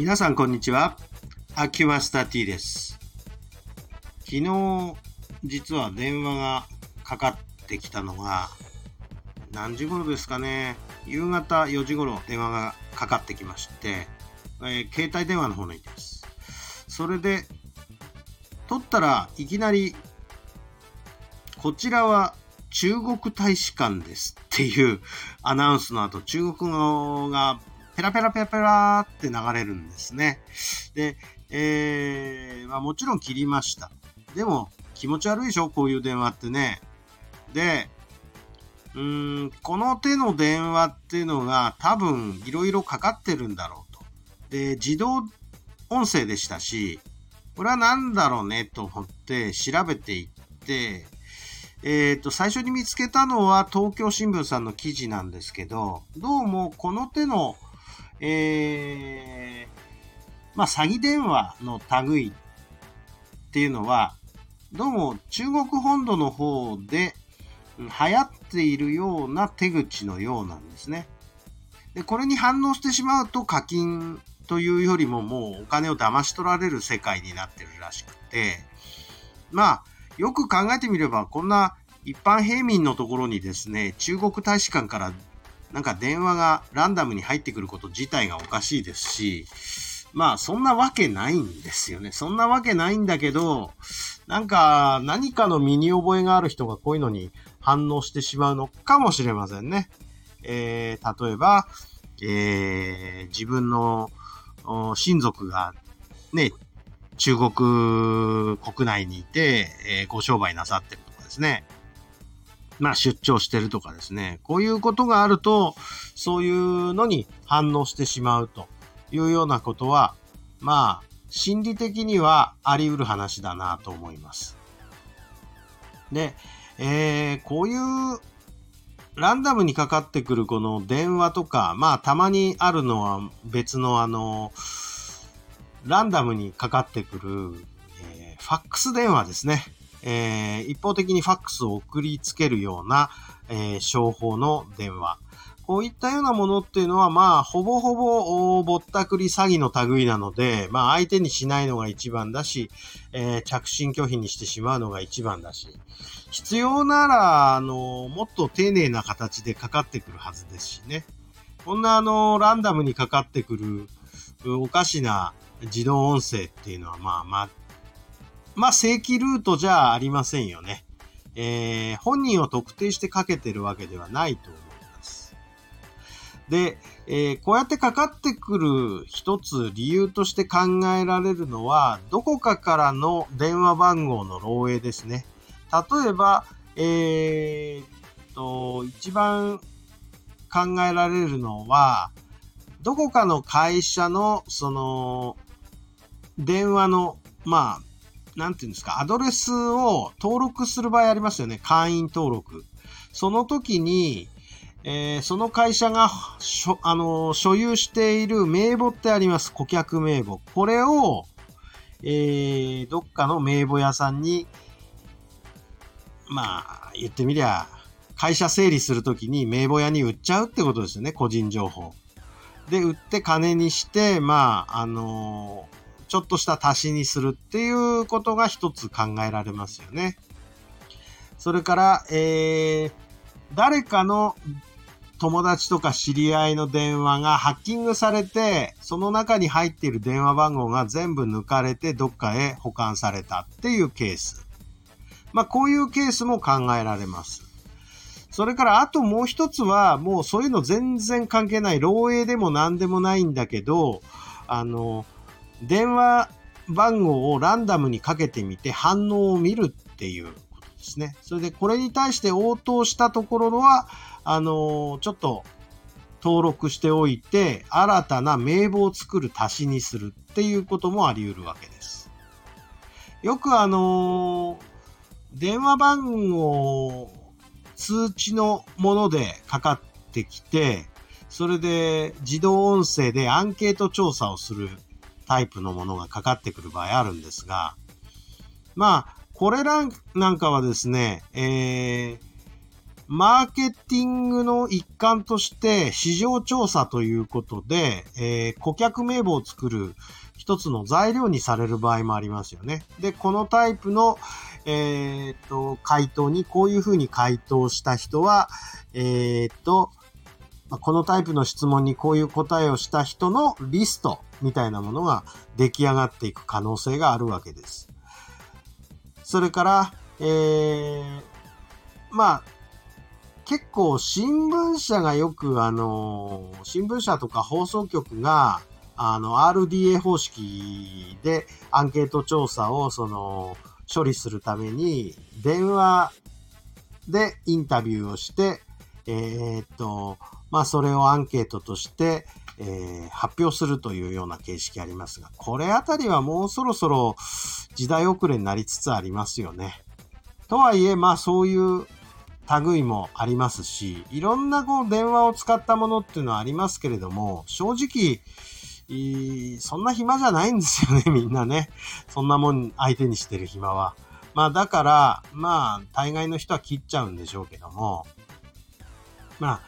皆さんこんにちは。アキュマスタ T です。昨日、実は電話がかかってきたのが、何時頃ですかね。夕方4時頃電話がかかってきまして、えー携帯電話の方のいです。それで、取ったらいきなり、こちらは中国大使館ですっていうアナウンスの後、中国語がペラペラペラペラって流れるんですね。で、えーまあ、もちろん切りました。でも気持ち悪いでしょ？こういう電話ってね。で、うーん、この手の電話っていうのが多分いろいろかかってるんだろうと。で、自動音声でしたし、これは何だろうね？と思って調べていって、えっ、と、最初に見つけたのは東京新聞さんの記事なんですけど、どうもこの手の、えーまあ、詐欺電話の類っていうのは、どうも中国本土の方でうん流行っているような手口のようなんですね。で、これに反応してしまうと課金というよりももうお金を騙し取られる世界になってるらしくて、まあ、よく考えてみれば、こんな一般平民のところにですね、中国大使館からなんか電話がランダムに入ってくること自体がおかしいですし、まあそんなわけないんですよね。そんなわけないんだけど、なんか何かの身に覚えがある人がこういうのに反応してしまうのかもしれませんね。えー、例えば、えー、自分の親族がね、中国国内にいて、えーご商売なさってるとかですね。まあ出張してるとかですね。こういうことがあると、そういうのに反応してしまうというようなことは、まあ、心理的にはあり得る話だなと思います。で、えーこういうランダムにかかってくるこの電話とか、まあたまにあるのは別のあの、ランダムにかかってくる、えーファックス電話ですね。えー一方的にファックスを送りつけるような、えー商法の電話。こういったようなものっていうのは、まあ、ほぼほぼ、ぼったくり詐欺の類なので、まあ、相手にしないのが一番だし、えー着信拒否にしてしまうのが一番だし、必要なら、あの、もっと丁寧な形でかかってくるはずですしね。こんな、あの、ランダムにかかってくる、おかしな自動音声っていうのは、まあまあ、正規ルートじゃありませんよね。えー本人を特定してかけてるわけではないと思います。で、えーこうやってかかってくる一つ理由として考えられるのは、どこかからの電話番号の漏洩ですね。例えば、えーっと、一番考えられるのは、どこかの会社の、その、電話の、まあ、なんていうんですか、アドレスを登録する場合ありますよね。会員登録。その時に、えーその会社がしょ、あのー所有している名簿ってあります。顧客名簿。これを、えーどっかの名簿屋さんに、まあ、言ってみりゃ、会社整理するときに名簿屋に売っちゃうってことですよね。個人情報。で、売って金にして、まあ、あのーちょっとした足しにするっていうことが一つ考えられますよね。それから、えー、誰かの友達とか知り合いの電話がハッキングされて、その中に入っている電話番号が全部抜かれてどっかへ保管されたっていうケース。まあ、こういうケースも考えられます。それから、あともう一つは、もうそういうの全然関係ない、漏洩でも何でもないんだけど、あの、電話番号をランダムにかけてみて反応を見るっていうことですね。それでこれに対して応答したところは、あのちょっと登録しておいて、新たな名簿を作る足しにするっていうこともあり得るわけです。よくあの電話番号、通知のものでかかってきて、それで自動音声でアンケート調査をするタイプのものがかかってくる場合あるんですが、まあ、これらなんかはですね、えー、マーケティングの一環として市場調査ということで、えー、顧客名簿を作る一つの材料にされる場合もありますよね。で、このタイプの、えー、っと、回答にこういうふうに回答した人は、えー、っと、このタイプの質問にこういう答えをした人のリストみたいなものが出来上がっていく可能性があるわけです。それから、えー、まあ、結構新聞社がよくあの、新聞社とか放送局が、あの、RDA 方式でアンケート調査をその、処理するために、電話でインタビューをして、えー、っと、まあ、それをアンケートとして、えー、発表するというような形式ありますが、これあたりはもうそろそろ時代遅れになりつつありますよね。とはいえ、まあそういう類もありますし、いろんなこう電話を使ったものっていうのはありますけれども、正直、そんな暇じゃないんですよね、みんなね。そんなもん相手にしてる暇は。まあだから、まあ大概の人は切っちゃうんでしょうけども、まあ、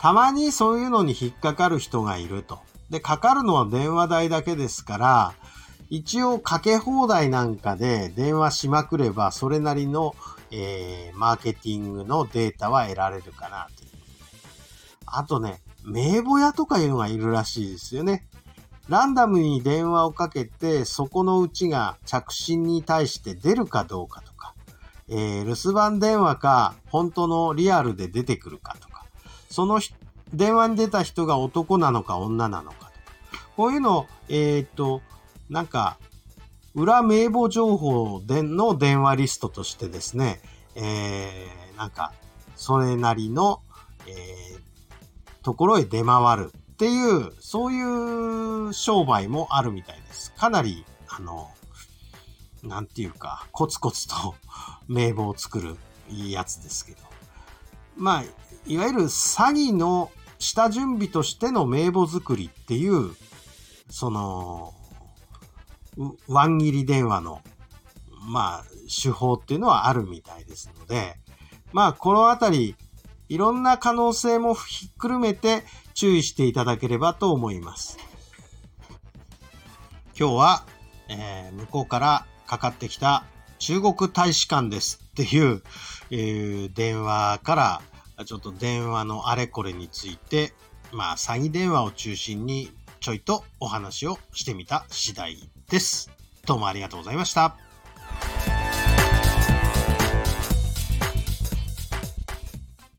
たまにそういうのに引っかかる人がいると。で、かかるのは電話代だけですから、一応かけ放題なんかで電話しまくれば、それなりの、えー、マーケティングのデータは得られるかなという。あとね、名簿屋とかいうのがいるらしいですよね。ランダムに電話をかけて、そこのうちが着信に対して出るかどうかとか、えー、留守番電話か、本当のリアルで出てくるかとか、その電話に出た人が男なのか女なのかとか、こういうのを、えー、っと、なんか、裏名簿情報での電話リストとしてですね、えー、なんか、それなりの、えー、ところへ出回るっていう、そういう商売もあるみたいです。かなり、あの、なんていうか、コツコツと 名簿を作るやつですけど。まあ、いわゆる詐欺の下準備としての名簿作りっていう、その、ワン切り電話の、まあ、手法っていうのはあるみたいですので、まあ、このあたり、いろんな可能性もひっくるめて注意していただければと思います。今日は、えー、向こうからかかってきた中国大使館ですっていう、えー、電話からちょっと電話のあれこれについて、まあ詐欺電話を中心にちょいとお話をしてみた次第です。どうもありがとうございました。